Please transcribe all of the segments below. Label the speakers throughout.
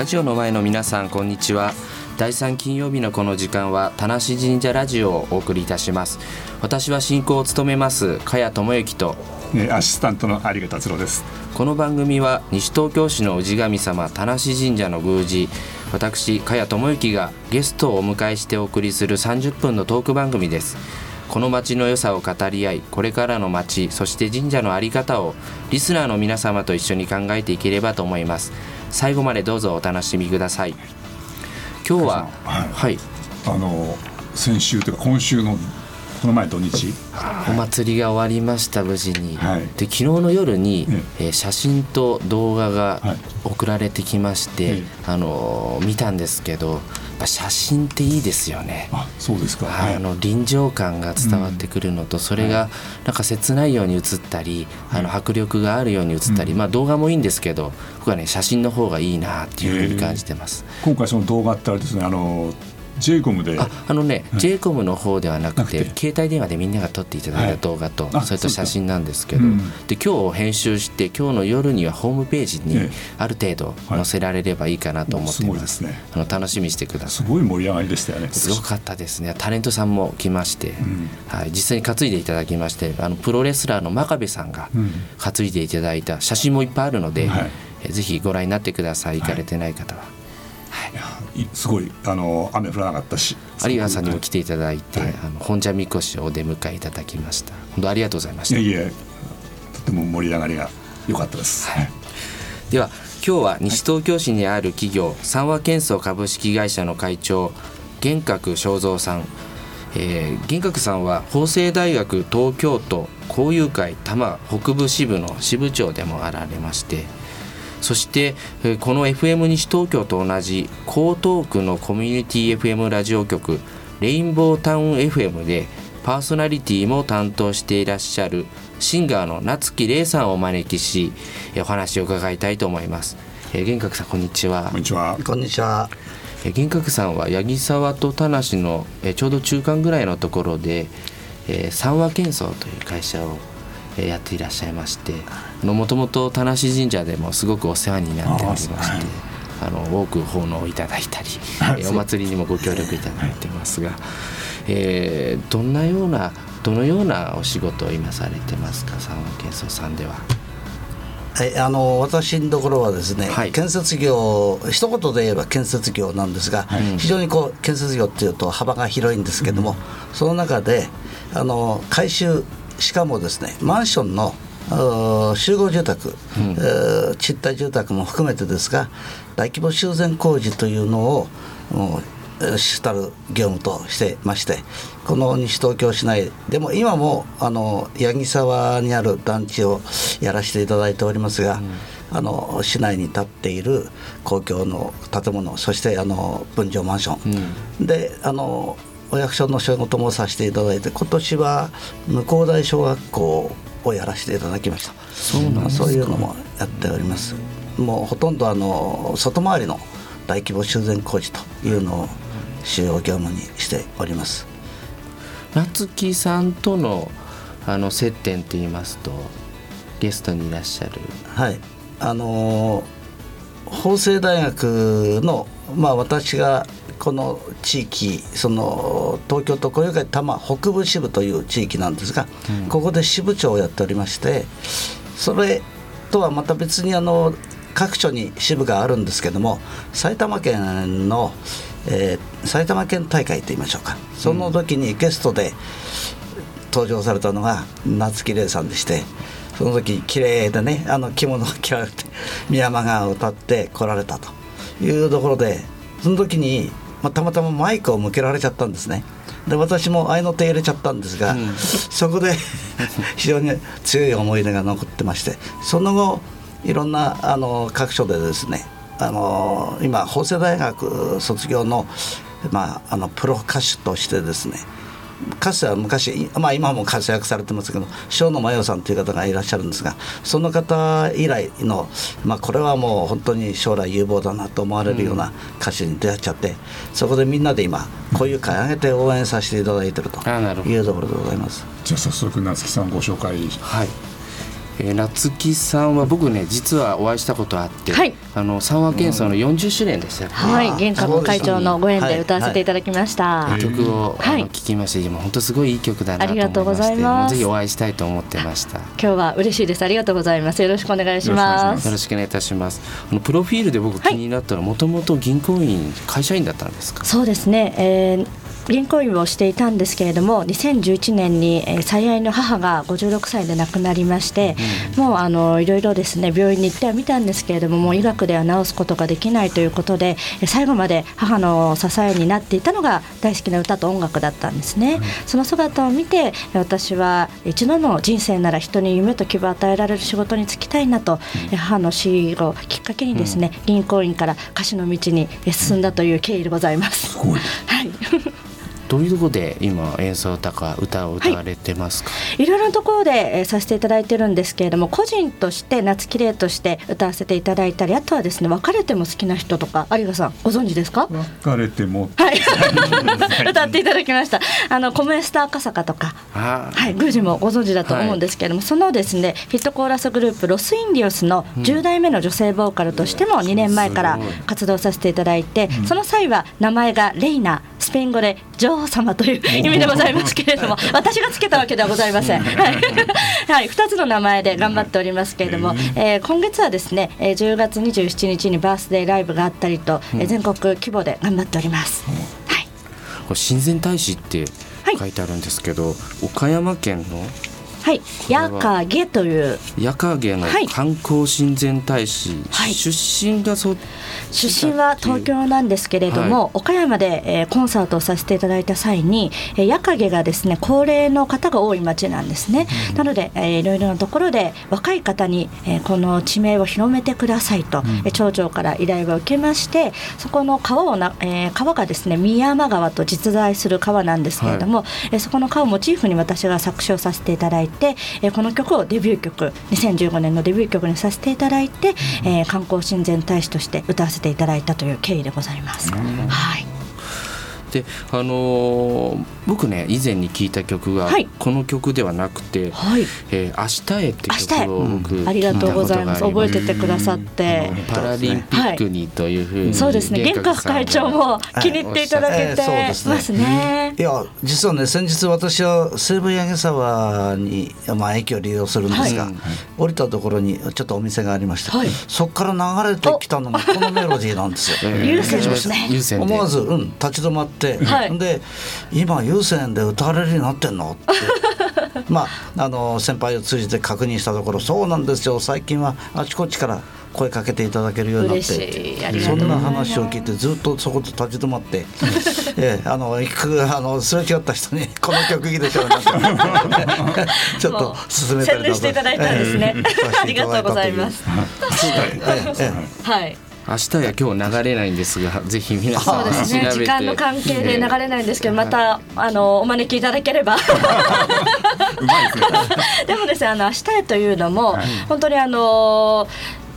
Speaker 1: ラジオの前の皆さんこんにちは。第3金曜日のこの時間は田無神社ラジオをお送りいたします。私は進行を務めます茅智之と
Speaker 2: アシスタントの有賀達郎です。
Speaker 1: この番組は西東京市の氏神様田無神社の宮司私茅智之がゲストをお迎えしてお送りする30分のトーク番組です。この町の良さを語り合いこれからの町そして神社の在り方をリスナーの皆様と一緒に考えていければと思います最後までどうぞお楽しみください。今日は
Speaker 2: はい。
Speaker 1: はい。
Speaker 2: あの先週というか今週のこの前土日。
Speaker 1: お祭りが終わりました無事に、
Speaker 2: はい。
Speaker 1: で昨日の夜に、
Speaker 2: え
Speaker 1: え。ー写真と動画が
Speaker 2: はい。
Speaker 1: 送られてきまして、
Speaker 2: ええ。
Speaker 1: あのー見たんですけどぱ写真っていいですよね。
Speaker 2: あそうですか。
Speaker 1: はい、あの臨場感が伝わってくるのと、それがなんか切ないように映ったり、あの迫力があるように映ったり、まあ動画もいいんですけど僕はね写真の方がいいなっていうふうに感じてます。
Speaker 2: 今回その動画ってあれですねあの j イコムで。
Speaker 1: ああのね、j コムの方ではなくて携帯電話でみんなが撮っていただい
Speaker 2: はい
Speaker 1: た動画と、
Speaker 2: あ
Speaker 1: それと写真なんですけど、で今日編集して今日の夜にはホームページに
Speaker 2: ええ。
Speaker 1: ある程度載せられればいいかなと思っています,、あの楽しみにしてくださ
Speaker 2: すごい盛り上がりでしたよね
Speaker 1: いすごかったですね。タレントさんも来まして、
Speaker 2: ん。
Speaker 1: はい、実際に担いでいただきましてあのプロレスラーの真壁さんが
Speaker 2: うん。
Speaker 1: 担いでいただいた写真もいっぱいあるので、ぜひご覧になってください。行かれてない方は。
Speaker 2: すごいあの雨降らなかったし。
Speaker 1: 有賀さんにも来ていただいて、
Speaker 2: はい。
Speaker 1: あの本社みこしをお出迎えいただきました。本当ありがとうございました。
Speaker 2: いやいやとても盛り上がりが良かったです、
Speaker 1: はい。では今日は西東京市にある企業三和建装株式会社の会長玄格正蔵さん、えー、玄格さんは法政大学東京都交友会多摩北部支部の支部長でもあられましてそしてえーこの FM 西東京と同じ江東区のコミュニティ FM ラジオ局レインボータウン FM でパーソナリティも担当していらっしゃるシンガーの夏木玲さんをお招きしえーお話を伺いたいと思います。えー、玄格さんこんにちは
Speaker 2: こん。にちは
Speaker 3: こんにちは。
Speaker 1: えー玄格さんは八木沢と田無のえーちょうど中間ぐらいのところで、えー三和建装という会社をえーやっていらっしゃいましてもともと田無神社でもすごくお世話になっておりまして
Speaker 2: あ
Speaker 1: の多く奉納いただいたり、えーお祭りにもご協力いただいてますが、えーどんなようなどのようなお仕事を今されてますか？三和建装さんでは。
Speaker 3: はい、あの私のところはですね、
Speaker 1: はい。
Speaker 3: 建設業一言で言えば建設業なんですが、
Speaker 1: い。
Speaker 3: 非常にこう建設業っていうと幅が広いんですけども、その中であの改修しかもですねマンションの集合住宅、えー賃貸住宅も含めてですが大規模修繕工事というのを主たる業務としてましてこの西東京市内でも今もあの八木沢にある団地をやらせていただいておりますが、あの市内に建っている公共の建物そしてあの分譲マンション、であのお役所の仕事もさせていただいて今年は向こう大小学校をやらせていただきました。
Speaker 1: そうなんですか。
Speaker 3: そういうのもやっております。もうほとんどあの外回りの大規模修繕工事というのを主要業務にしております。
Speaker 1: 夏木さんとのあの接点って言いますとゲストにいらっしゃる。
Speaker 3: はい。あの法政大学のまあ私がこの地域その東京都交友会多摩北部支部という地域なんですが、ここで支部長をやっておりましてそれとはまた別にあの各所に支部があるんですけども埼玉県の、えー埼玉県大会といいましょうか。その時にゲストで登場されたのが夏木玲さんでしてその時綺麗でねあの着物を着られて宮山川を歌って来られたというところでその時に、まあ、たまたまマイクを向けられちゃったんですね。で私も合いの手入れちゃったんですが、そこで 非常に強い思い出が残ってましてその後いろんなあの各所でですねあの今法政大学卒業の,、まあ、あのプロ歌手としてですねかつては昔、まあ、今も活躍されてますけど塩野真代さんという方がいらっしゃるんですがその方以来の、まあ、これはもう本当に将来有望だなと思われるような歌手に出会っちゃって、そこでみんなで今こういう会上げて応援させていただいてると
Speaker 1: あなるほど。
Speaker 3: いうところでございます。
Speaker 2: じゃあ早速夏木さんご紹介
Speaker 1: はい、えー、夏木さんは僕ね実はお会いしたことあって、
Speaker 4: はい。
Speaker 1: あの三和建装の40周年でした
Speaker 4: はい、
Speaker 3: あー
Speaker 4: 玄関会長のご縁で歌わせていただきました。
Speaker 2: はい。
Speaker 4: はい。
Speaker 1: 聞きまして今本当すごいいい曲だなと思いまして
Speaker 4: ありがとうございます。
Speaker 1: ぜひお会いしたいと思ってました。
Speaker 4: 今日は嬉しいです。ありがとうございます。よろしくお願いします。
Speaker 1: よろしくお願いいたします。あのプロフィールで僕気になったのはもともと銀行員会社員だったんですか？
Speaker 4: そうですね、えー銀行員をしていたんですけれども2011年に、えー最愛の母が56歳で亡くなりまして、もうあのいろいろですね病院に行ってはみたんですけれどももう医学では治すことができないということでえー最後まで母の支えになっていたのが大好きな歌と音楽だったんですね、その姿を見て私は一度の人生なら人に夢と希望を与えられる仕事に就きたいなと、えー母の死をきっかけにですね、銀行員から歌手の道にえー進んだという経緯でございます。
Speaker 2: すごい。
Speaker 4: はい
Speaker 1: どういうところで今演奏とか歌を歌われてますか、
Speaker 4: い。ろいろなところで、えーさせていただいてるんですけれども個人として夏綺麗として歌わせていただいたりあとはですね別れても好きな人とか有賀さんご存知ですか？
Speaker 2: 別れても
Speaker 4: はい。歌っていただきました。あのコメスタ赤坂とか。はい、宮司もご存知だと思うんですけれども、そのですねヒットコーラスグループロス・インディオスの10代目の女性ボーカルとしても2年前から活動させていただいて、その際は名前がレイナスペイン語で女王様という意味でございますけれども 私がつけたわけではございません。はい、はい、2つの名前で頑張っておりますけれども、えー今月はですね、えー10月27日にバースデーライブがあったりと、えー全国規模で頑張っております。はい。
Speaker 1: これ親善大使って書いてあるんですけど、岡山県の
Speaker 4: はい、
Speaker 1: れは。
Speaker 4: ヤカゲという。
Speaker 1: 矢影の
Speaker 4: はい。
Speaker 1: 観光親善大使、
Speaker 4: はい。
Speaker 1: 出身がそ
Speaker 4: 出身は東京なんですけれども、
Speaker 1: は
Speaker 4: 岡山で、えーコンサートをさせていただいた際に、えー、矢影がですね高齢の方が多い町なんですね、なので、えーいろいろなところで若い方に、えーこの地名を広めてくださいと、えー町長から依頼を受けましてそこの川をな、えー川がですね宮山川と実在する川なんですけれども、えーそこの川をモチーフに私が作詞をさせていただいて、えーこの曲をデビュー曲2015年のデビュー曲にさせていただいて、えー観光親善大使として歌わせていただいたという経緯でございます。はい。
Speaker 1: であのー僕ね以前に聞いた曲が、
Speaker 4: はい。
Speaker 1: この曲ではなくて
Speaker 4: はい「
Speaker 1: えー明日へ」って
Speaker 4: 明日へ。
Speaker 1: 曲を僕
Speaker 4: ありがとうございます。覚え
Speaker 1: て
Speaker 4: ててくださって。
Speaker 1: パラリンピックにというふうに、
Speaker 4: そうですね。玄関会長も気に入っていただけて。
Speaker 3: ですね。
Speaker 4: ますね。
Speaker 3: い。や実はね先日私は西武八木沢に、まあ、駅を利用するんですが、
Speaker 1: はい。
Speaker 3: 降りたところにちょっとお店がありまして、
Speaker 4: はい。
Speaker 3: そこから流れてきたのがこのメロディーなんですよ。
Speaker 1: えー
Speaker 4: 優先ですね。
Speaker 1: 優先で
Speaker 3: 思わず、うん、立ち止まって、
Speaker 4: はい。
Speaker 3: で今優先で歌われるようになってんの？って。まああの先輩を通じて確認したところそうなんですよ。最近はあちこちから声かけていただけるようになっ
Speaker 4: 嬉
Speaker 3: てそな
Speaker 4: うんございます。
Speaker 3: 話を聞いてずっとそこで立ち止まって、ええあの行くあのすれ違った人に 「この曲いいでしょ」なんてちょっと進めたり
Speaker 4: 宣伝していただいたんですね。
Speaker 3: ええ
Speaker 4: ありがとうございます。
Speaker 3: ええええ。
Speaker 4: はい。
Speaker 1: 明日や今日流れないんですがぜひ皆さん
Speaker 4: そうですね。時間の関係で流れないんですけど、またあのお招きいただければ。
Speaker 2: うまいですね
Speaker 4: でもですね、あの明日へというのも、本当にあの。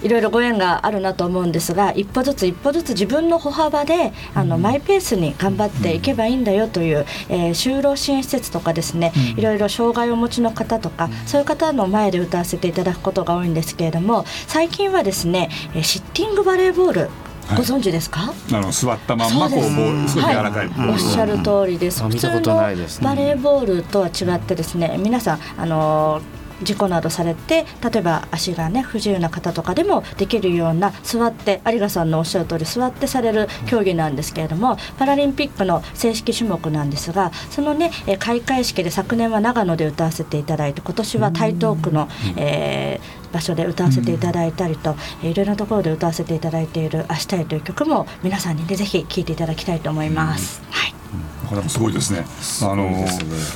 Speaker 4: いろいろご縁があるなと思うんですが一歩ずつ一歩ずつ自分の歩幅であのマイペースに頑張っていけばいいんだよという、えー就労支援施設とかですね、いろいろ障害をお持ちの方とか、そういう方の前で歌わせていただくことが多いんですけれども最近はですねえーシッティングバレーボール
Speaker 2: はい。
Speaker 4: ご存知ですか、
Speaker 2: あの座ったまんまこうボールすごい柔らかい、
Speaker 4: はい、おっしゃる通りです。普通のバレーボールとは違ってですね、皆さんあの事故などされて例えば足がね不自由な方とかでもできるような座って有賀さんのおっしゃる通り座ってされる競技なんですけれどもパラリンピックの正式種目なんですがそのねえー開会式で昨年は長野で歌わせていただいて今年は台東区の、えー場所で歌わせていただいたりと、えーいろいろなところで歌わせていただいている「明日へ」という曲も皆さんにねぜひ聴いていただきたいと思います。はい。
Speaker 2: なかなかすごいですね。あ
Speaker 1: ごい
Speaker 2: の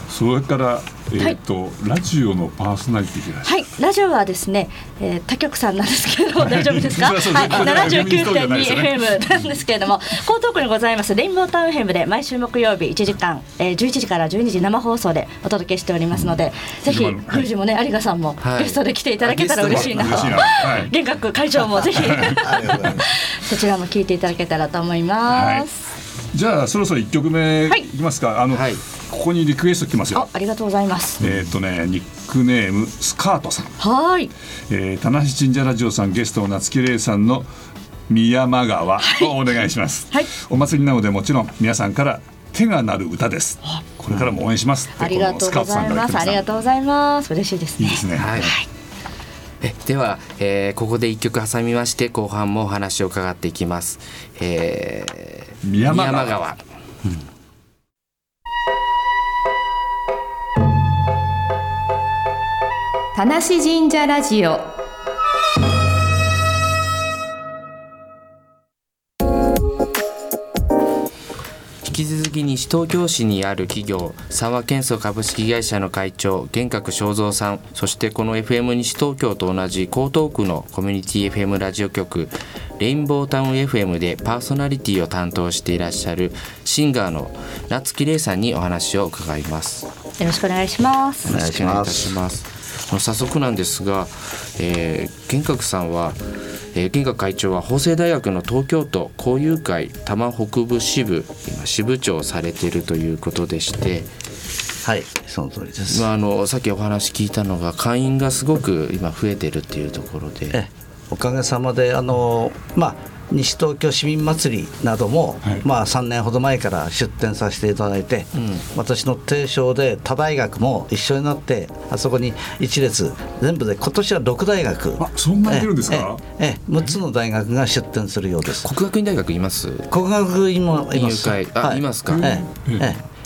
Speaker 2: それからえっ、と、ラジオのパーソナリティ。
Speaker 4: はい、ラジオはですね、えー、他局さんなんですけれども大丈夫ですか？はい、
Speaker 2: そうですここでは FM な
Speaker 4: んですけれども、江東区にございます。レインボータウン FM で毎週木曜日1時間、えー、11時から12時生放送でお届けしておりますので、ぜひ
Speaker 2: はい。
Speaker 4: 宮司もね有賀さんも
Speaker 1: はい。
Speaker 4: ゲストで来ていただけたら嬉しいな。
Speaker 2: はい。
Speaker 4: 玄学会長もぜひ。そちらも聞いていただけたらと思います。
Speaker 2: じゃあそろそろ一曲目い
Speaker 4: はい。
Speaker 2: きますか。あの、
Speaker 1: はい。
Speaker 2: ここにリクエスト来ますよ。
Speaker 4: あ、ありがとうございます。
Speaker 2: えっ、とね日クネームスカートさん、
Speaker 4: はい。
Speaker 2: えー、田無神社ラジオさんゲストの夏木玲さんの宮山川。をお願いします、
Speaker 4: はい。
Speaker 2: お祭りなのでもちろん皆さんから手が鳴る歌です。これからも応援します。
Speaker 4: ありがとうございます。ありがとうございます。嬉しいですね。
Speaker 2: いいですね。
Speaker 1: はい。えでは、えーここで一曲挟みまして後半もお話を伺っていきます、えー
Speaker 2: 宮山川。
Speaker 1: 川。
Speaker 5: 田無神社ラジオ。
Speaker 1: 引き続き西東京市にある企業三和建装株式会社の会長玄格正蔵さん。そしてこの FM 西東京と同じ江東区のコミュニティ FM ラジオ局レインボータウン FM でパーソナリティを担当していらっしゃるシンガーの夏木玲さんにお話を伺います。
Speaker 4: よろしくお願いします。
Speaker 3: お願いし
Speaker 1: よろくお願いいた
Speaker 3: ます。
Speaker 1: します早速なんですが、えー、玄格さんは、えー、玄格会長は法政大学の東京都交友会多摩北部支部今支部長をされているということでして、
Speaker 3: はいその通りです、
Speaker 1: まあ、あのさっきお話聞いたのが会員がすごく今増えてるっていうところで。
Speaker 3: えおかげさまであのまあ西東京市民祭りなども、
Speaker 2: はい。
Speaker 3: まあ、3年ほど前から出展させていただいて、私の提唱で他大学も一緒になってあそこに一列全部で今年は6大学。
Speaker 2: あそんなに出るんですか？
Speaker 3: ええええ6つの大学が出展するようです。
Speaker 1: 国学院大学います？
Speaker 3: 国学院もいます。
Speaker 1: 入会。あい。ますか。
Speaker 3: ええええ。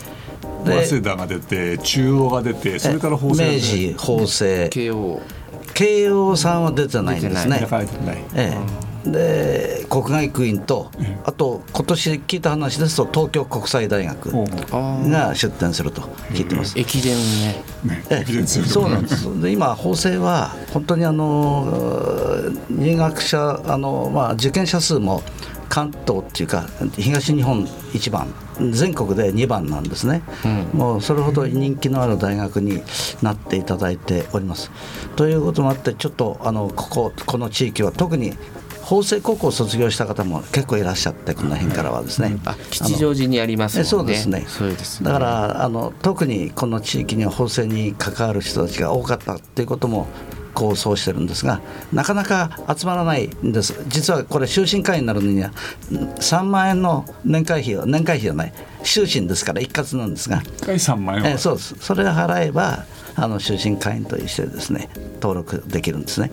Speaker 2: 早稲田が出て中央が出てそれから法政
Speaker 3: 明治法政。
Speaker 1: 慶応
Speaker 3: 慶応さんは出てないんですね。
Speaker 2: 開かれてない。
Speaker 3: ええ。で国学院とあと今年聞いた話ですと東京国際大学が出展すると聞いてます。
Speaker 1: 駅伝ね。
Speaker 2: ね
Speaker 3: ええ。そうなんです。で今、法政は本当にあの入学者あの、まあ、受験者数も関東っていうか東日本一番全国で2番なんですね、もうそれほど人気のある大学になっていただいております。ということもあってちょっとあのこここの地域は特に法政高校を卒業した方も結構いらっしゃってこの辺からはですね。
Speaker 1: あ吉祥寺にありますね。
Speaker 3: えそうですね。
Speaker 1: そうですね。
Speaker 3: だからあの特にこの地域には法政に関わる人たちが多かったっていうことも構想してるんですがなかなか集まらないんです。実はこれ終身会員になるのには3万円の年会費を年会費じゃない。終身ですから一括なんですが、
Speaker 2: 一回3万円は。
Speaker 3: えそうです。それを払えばあの終身会員としてですね登録できるんですね。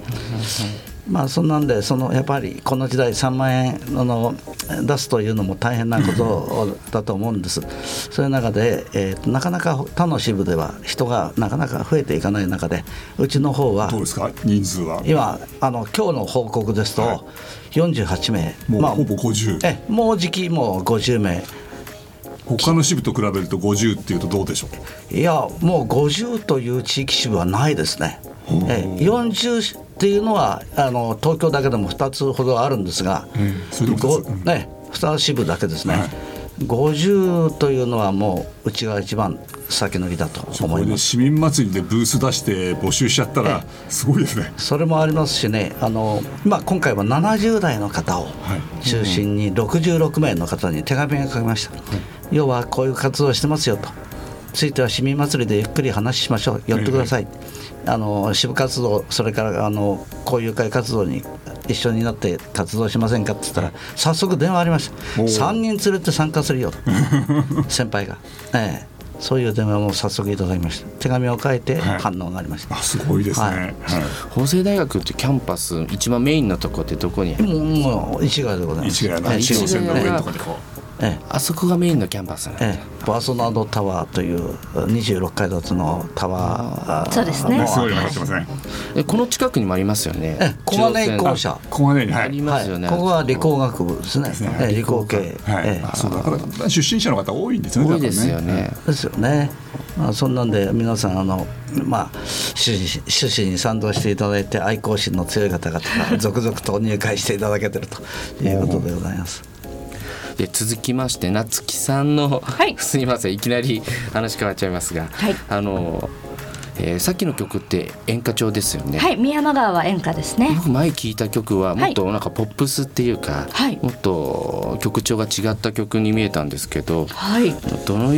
Speaker 3: まあそんなんでそのやっぱりこの時代3万円あの出すというのも大変なこと だと思うんです。そういう中で、えーなかなか他の支部では人がなかなか増えていかない中でうちの方は
Speaker 2: どうですか？人数は？
Speaker 3: 今あの今日の報告です
Speaker 2: はい。
Speaker 3: と48名、
Speaker 2: もうほぼ50
Speaker 3: えもうじきもう50名。
Speaker 2: 他の支部と比べると50っていうとどうでしょう？
Speaker 3: いやもう50という地域支部はないですね。え40っていうのはあの東京だけでも2つほどあるんですが、
Speaker 2: うん
Speaker 3: ね、2支部だけですね、
Speaker 2: はい。
Speaker 3: 50というのはもううちが一番先乗りだと思います。
Speaker 2: 市民祭りでブース出して募集しちゃったらすごいですね。
Speaker 3: それもありますしねあの、まあ、今回は70代の方を
Speaker 2: はい
Speaker 3: 中心に66名の方に手紙が書きました、要はこういう活動をしてますよとついては市民祭りでゆっくり話しましょう。寄ってください、あの支部活動それからあの交友会活動に一緒になって活動しませんかって言ったら早速電話ありました。
Speaker 2: おー。
Speaker 3: 3人連れて参加するよ。と 先輩が、ええ、そういう電話も早速いただきました。手紙を書いて
Speaker 2: はい。
Speaker 3: 反応がありました、
Speaker 2: あすごいですね。
Speaker 3: はい。
Speaker 2: はい。
Speaker 1: 法政大学ってキャンパス一番メインのとこってどこにある
Speaker 3: もうもう市ヶ谷でございます。
Speaker 2: 市ヶ谷の
Speaker 3: ええ
Speaker 2: 中央線の上のとこにこ
Speaker 3: ええ
Speaker 1: あそこがメインのキャンパスなんだ。
Speaker 3: ええ、ボアソナードタワーという26階建てのタワー。
Speaker 4: そうですね。
Speaker 2: すごいの
Speaker 3: あ
Speaker 2: 入ってますね
Speaker 1: えこの近くにもありますよね。
Speaker 3: ええ。小金井校舎。
Speaker 2: ここがねは
Speaker 1: あり
Speaker 2: い
Speaker 1: ますよね、
Speaker 3: はい、ここは理工学部ですね。
Speaker 2: ね。
Speaker 3: ええ理工系、
Speaker 2: はい。
Speaker 3: ええ。
Speaker 2: あそうだ。から出身者の方多いんですよね
Speaker 1: 多いですよ
Speaker 2: 多分
Speaker 1: ね。
Speaker 3: ですよね、まあ、そんなんで皆さんあの、まあ、趣旨趣旨に賛同していただいて愛好心の強い方々が続々と入会していただけてるということでございます。
Speaker 1: で続きまして夏木さんの、
Speaker 4: はい。
Speaker 1: すみませんいきなり話変わっちゃいますが、
Speaker 4: はい。
Speaker 1: あの、えーさっきの曲って演歌調ですよね、
Speaker 4: はい宮山川は演歌ですね。
Speaker 1: 僕前聞いた曲はもっとなんかポップスっていうか、
Speaker 4: はい。
Speaker 1: もっと曲調が違った曲に見えたんですけど
Speaker 4: はい。
Speaker 1: どの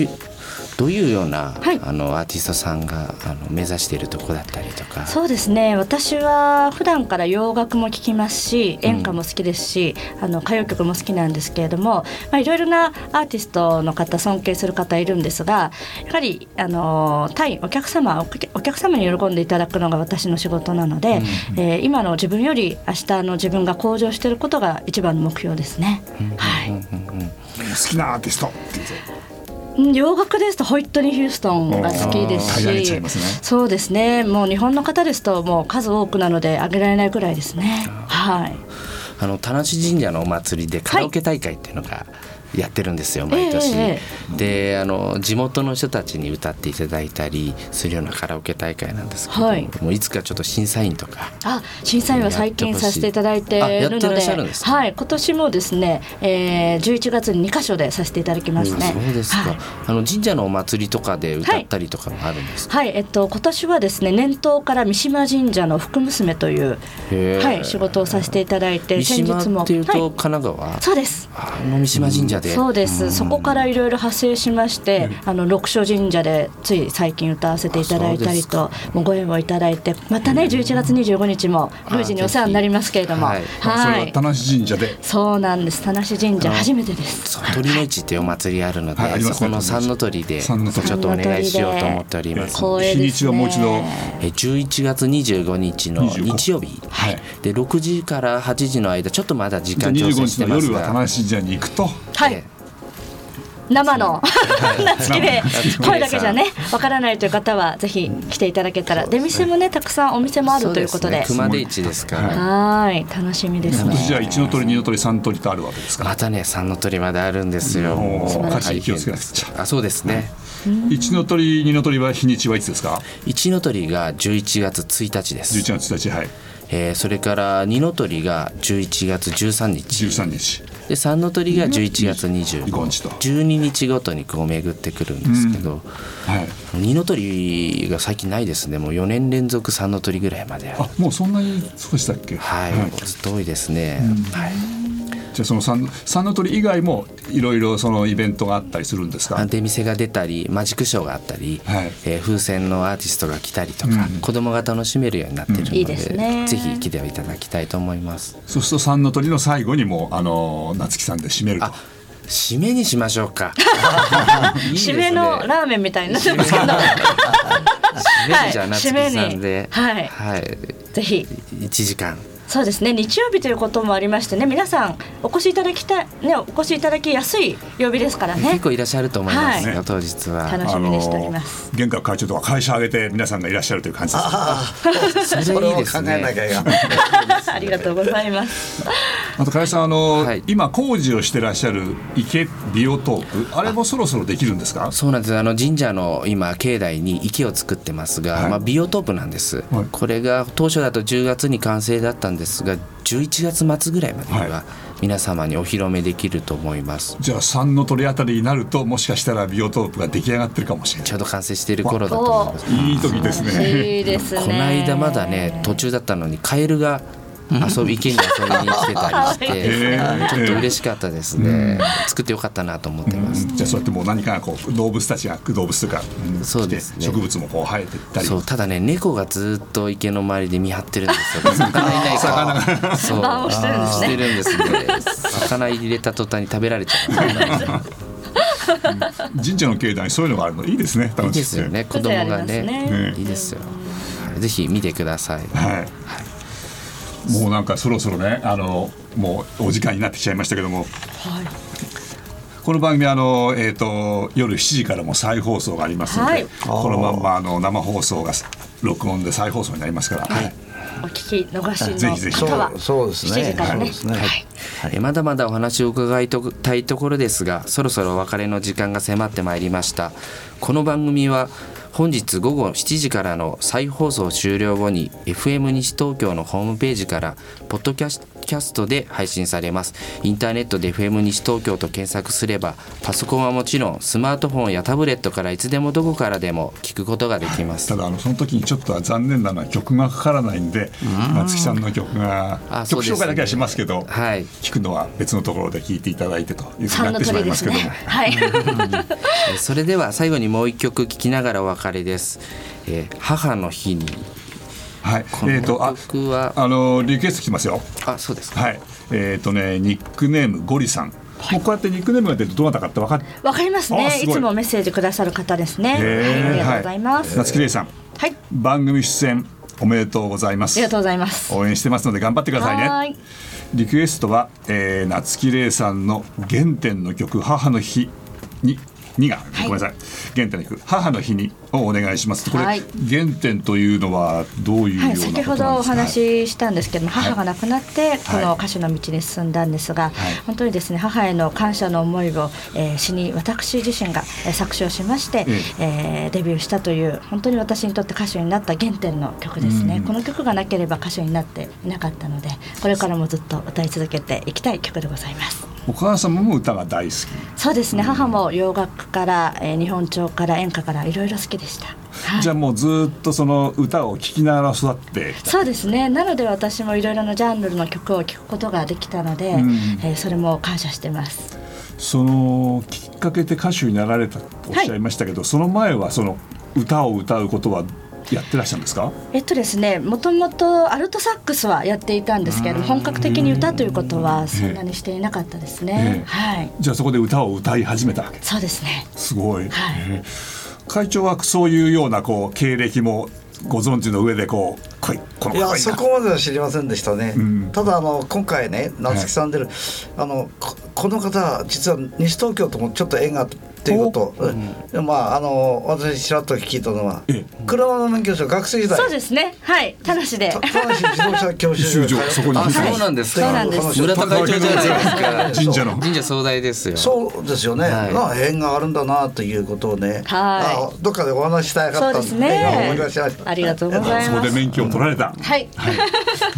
Speaker 1: どういうような、
Speaker 4: はい。
Speaker 1: あのアーティストさんがあの目指しているとこだったりとか？
Speaker 4: そうですね。私は普段から洋楽も聴きますし演歌も好きですし、あの歌謡曲も好きなんですけれども、まあ、いろいろなアーティストの方尊敬する方いるんですがやはりあの対お客様お客お客様に喜んでいただくのが私の仕事なので、えー今の自分より明日の自分が向上していることが一番の目標ですね。はい。
Speaker 2: 好きなアーティストっていうと？
Speaker 4: うん洋楽ですとホイットニー・ヒューストンが好きですし
Speaker 2: ね
Speaker 4: そうですね。もう日本の方ですともう数多くなので挙げられないくらいですね。はい。
Speaker 1: あの田無神社のお祭りでカラオケ大会っていうのがやってるんですよ、毎年。
Speaker 4: ええ
Speaker 1: であの地元の人たちに歌っていただいたりするようなカラオケ大会なんですけど、
Speaker 4: はい。
Speaker 1: もういつかちょっと審査員とか
Speaker 4: あ審査員は最近させていただいてい
Speaker 1: あやってらっ
Speaker 4: るので
Speaker 1: しゃるんですか？
Speaker 4: はい。今年もですね、えー、11月に2箇所でさせていただきますね。
Speaker 1: そうですか、
Speaker 4: はい。
Speaker 1: あの神社のお祭りとかで歌ったりとかもあるんですか、
Speaker 4: はい、えっと今年はですね年頭から三島神社の福娘というはい仕事をさせていただいて
Speaker 1: 三島っていうと
Speaker 4: はい、
Speaker 1: 神奈川、
Speaker 4: そうです。
Speaker 1: あの三島神社で、
Speaker 4: そうです、そこからいろいろ派生しまして、あの六所神社でつい最近歌わせていただいたりともうご縁をいただいてまたね11月25日も宮司にお世話になりますけれども
Speaker 1: はい。
Speaker 2: それ
Speaker 4: は
Speaker 2: はい田無神社で。
Speaker 4: そうなんです。田無神社初めてです。
Speaker 1: 鳥の市っていうお祭りあるので、
Speaker 2: はい
Speaker 1: そこの三の鳥でち
Speaker 2: 三の鳥。
Speaker 1: ょっとお願いしようと思っております。
Speaker 2: 日にちはもう一度。
Speaker 1: え11月25日の
Speaker 2: 25
Speaker 1: 日曜日、
Speaker 2: はい。
Speaker 1: で6時から8時の間ちょっとまだ時間調
Speaker 2: 25
Speaker 1: 整して
Speaker 2: 日の
Speaker 1: ますが。
Speaker 2: 夜は田無神社に行くと。
Speaker 4: はい。
Speaker 1: え
Speaker 4: 生の 夏木で声だけじゃねわからないという方はぜひ来ていただけたら。出店もねたくさんお店もあるということで。
Speaker 1: 熊手市ですから、
Speaker 4: はい。楽しみです
Speaker 2: 今年じゃあ
Speaker 4: ね
Speaker 2: 一の鳥二の鳥三の鳥とあるわけですか
Speaker 1: またね三の鳥まであるんですよ。
Speaker 2: おー
Speaker 1: もう
Speaker 2: 火事に気をつけなくちゃ
Speaker 1: あそうですね。
Speaker 2: 一の鳥二の鳥は日にちはいつですか？
Speaker 1: 一の鳥が11月1日です。
Speaker 2: 11月1日はい。
Speaker 1: えーそれから二の鳥が11月13日。
Speaker 2: 13日
Speaker 1: で三の鳥が11月25
Speaker 2: 25日。と
Speaker 1: 12日ごとにこう巡ってくるんですけど、
Speaker 2: はい。
Speaker 1: 二の鳥が最近ないですね。もう4年連続三の鳥ぐらいまであ
Speaker 2: もうそんなにそうでしたっけ？
Speaker 1: はい、ずっと多いですね、はい
Speaker 2: じゃあその三三の鳥以外もいろいろそのイベントがあったりするんですか？
Speaker 1: 出店が出たりマジックショーがあったり、
Speaker 2: はい。
Speaker 1: えー風船のアーティストが来たりとか、子供が楽しめるようになってるので,、
Speaker 4: いいですね。
Speaker 1: ぜひ来ていただきたいと思います。
Speaker 2: そうすると三の鳥の最後にもうあの夏木さんで締めると。
Speaker 1: あ締めにしましょうか。いいね。
Speaker 4: 締めのラーメンみたいになってますけど
Speaker 1: 締めにじゃあ夏木さんで、
Speaker 4: はい。
Speaker 1: はい、
Speaker 4: ぜひ。
Speaker 1: 1時間
Speaker 4: そうですね。日曜日ということもありましてね。皆さんお越しいただきたいねお越しいただきやすい曜日ですからね。
Speaker 1: 結構いらっしゃると思います。よ、
Speaker 2: はい。
Speaker 1: 当日は。
Speaker 4: 楽しみにしております。
Speaker 2: 玄関会長とか会社挙げて皆さんがいらっしゃるという感じです
Speaker 3: ああそれ
Speaker 1: いいですね。
Speaker 3: えなきゃいけない
Speaker 4: ありがとうござい。ます
Speaker 2: あと加谷さんあの、
Speaker 1: はい。
Speaker 2: 今工事をしてらっしゃる池ビオトープあれもそろそろできるんですか？
Speaker 1: そうなんです。あの神社の今境内に池を作ってますが、
Speaker 2: はい。
Speaker 1: まあ、ビオトープなんです、
Speaker 2: はい。
Speaker 1: これが当初だと10月に完成だったんですが11月末ぐらいまでに
Speaker 2: は
Speaker 1: は皆様にお披露目できると思います、
Speaker 2: じゃあ三の鳥あたりになるともしかしたらビオトープが出来上がってるかもしれない。
Speaker 1: ちょうど完成している頃だと思います。
Speaker 2: いい時ですね。
Speaker 4: いいですね。
Speaker 1: この間まだね途中だったのにカエルが遊び池に遊びに来てたりして
Speaker 2: ね
Speaker 1: ちょっと嬉しかったですね。作ってよかったなと思ってます。
Speaker 2: じゃあそうやってもう何かがこう動物たちが動物とか、うん
Speaker 1: そうですね。
Speaker 2: 植物もこう生えてったり。
Speaker 1: そうただね猫がずっと池の周りで見張ってるんですよ。魚いないから。そう。
Speaker 4: してるんですね
Speaker 1: してるんですね。魚入れた途端に食べられちゃう
Speaker 2: 神社の境内にそういうのがあるのいいですね
Speaker 1: いいですよね。子供が
Speaker 4: 風情あります
Speaker 1: ね。
Speaker 2: ね
Speaker 1: いいですよ。はい。ぜひ見てください。
Speaker 2: はい、もうなんかそろそろねあのもうお時間になってきちゃいましたけども、この番組あの、えー、と夜7時からも再放送がありますので、
Speaker 4: はい。
Speaker 2: このまんまあの生放送が録音で再放送になりますから、はい。
Speaker 4: お聞き逃し
Speaker 2: ぜひぜひ。
Speaker 4: の方は
Speaker 3: そうそうですね。
Speaker 4: 7時からね。
Speaker 3: そうですね。
Speaker 4: はい。
Speaker 1: えまだまだお話を伺いたいところですがそろそろお別れの時間が迫ってまいりました。この番組は本日午後7時からの再放送終了後に FM 西東京のホームページからポッドキャストキャストで配信されます。インターネットで FM 西東京と検索すればパソコンはもちろんスマートフォンやタブレットからいつでもどこからでも聞くことができます。
Speaker 2: ただあのその時にちょっと残念なのは曲がかからないんで夏木さんの曲が
Speaker 1: あそうですね
Speaker 2: 曲紹介だけはしますけど、
Speaker 1: はい。
Speaker 2: 聞くのは別のところで聞いていただいてというふうになってしまいますけども、
Speaker 4: ね。はい。
Speaker 1: えーそれでは最後にもう一曲聴きながらお別れです、えー母の日に
Speaker 2: はい。えっ、とああのリクエスト来ますよ。
Speaker 1: あそうですか。
Speaker 2: はい。えっ、とねニックネームゴリさん、もうこうやってニックネームが出てどなたかって分かっ
Speaker 4: わかります
Speaker 2: あ
Speaker 4: ね
Speaker 2: すごい。
Speaker 4: いつもメッセージくださる方ですね、はい、ありがとうございます、
Speaker 2: 夏木玲さん。
Speaker 4: はい、
Speaker 2: 番組出演おめでとうございます。
Speaker 4: ありがとうございます。
Speaker 2: 応援してますので頑張ってくださいね。
Speaker 4: はーい。
Speaker 2: リクエストは、えー、夏木玲さんの原点の曲母の日に2が、
Speaker 4: い。
Speaker 2: ごめんなさい。原点の曲母の日にをお願いします。これ、
Speaker 4: はい。
Speaker 2: 原点というのはどういうよう
Speaker 4: はい、
Speaker 2: なことなんですか、
Speaker 4: 先ほどお話ししたんですけども、
Speaker 2: はい。
Speaker 4: 母が亡くなってこ
Speaker 2: はい。
Speaker 4: の歌手の道に進んだんですが、本当にですね母への感謝の思いを、えー詩に私自身がえー作詞をしまして、えーデビューしたという本当に私にとって歌手になった原点の曲ですね、この曲がなければ歌手になっていなかったのでこれからもずっと歌い続けていきたい曲でございます。
Speaker 2: お母様も歌が大好き。
Speaker 4: そうですね。母も洋楽から、えー日本調から演歌からいろいろ好きでした。はい。
Speaker 2: じゃあもうずっとその歌を聴きながら育って。
Speaker 4: そうですね。なので私もいろいろなジャンルの曲を聴くことができたので、
Speaker 2: ん。
Speaker 4: えーそれも感謝してます。
Speaker 2: そのきっかけで歌手になられたとおっしゃいましたけど、その前はその歌を歌うことはやってらっしゃるんですか？
Speaker 4: えっとですねもともとアルトサックスはやっていたんですけれども本格的に歌ということはそんなにしていなかったですね、
Speaker 2: ええ。
Speaker 4: はい。
Speaker 2: じゃあそこで歌を歌い始めたわけ。
Speaker 4: そうですね。
Speaker 2: すごい、
Speaker 4: はい。
Speaker 2: えー会長はそういうようなこう経歴もご存知の上でこうこいこの
Speaker 3: いやそこまでは知りませんでしたね、
Speaker 2: ん。
Speaker 3: ただあの今回ね夏木さん出る、あのここの方実は西東京ともちょっと縁があっていうこと、でまああの私ちらっと聞いたのは
Speaker 2: ええ。
Speaker 3: 車の免許証学生時代。
Speaker 4: そうですね。はい。田無で。
Speaker 3: た田無自動車教習所
Speaker 2: そこに
Speaker 1: あそうなんですか。
Speaker 4: そうなんです。
Speaker 1: 村田会長じゃないですか。
Speaker 2: 神社の。
Speaker 1: 神社総大ですよ。
Speaker 3: そうですよね、
Speaker 1: はい。
Speaker 3: まあ縁があるんだなということをね、
Speaker 4: はい。
Speaker 3: あどっかでお話ししたいかったん
Speaker 4: そうですね。
Speaker 3: 今思い出しました。
Speaker 4: ありがとうござい
Speaker 2: そこ
Speaker 4: ます
Speaker 2: で免許を取られた、
Speaker 4: はい。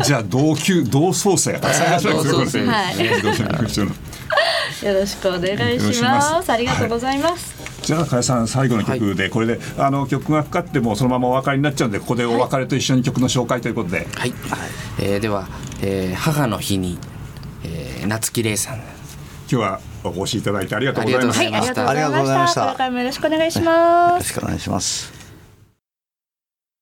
Speaker 2: じゃあ同級同窓生。
Speaker 1: 同窓生
Speaker 4: はい。
Speaker 2: 自動車免許証の
Speaker 4: よろしくお願い
Speaker 2: しま
Speaker 4: ます。すありがとうございます、
Speaker 2: じゃあ加谷さん最後の曲で、これであの曲がかかってもそのままお別れになっちゃうんでここでお別れと一緒に曲の紹介ということで、
Speaker 1: はい、えーでは、えー母の日に、えー夏木玲さん。
Speaker 2: 今日はお越しいただいてありがとうございま
Speaker 1: した。
Speaker 4: はい、ありがとうございました。
Speaker 3: ありがとうござい
Speaker 4: よろしくお願いし
Speaker 3: よ
Speaker 4: ます。
Speaker 3: ろ。しくお願いします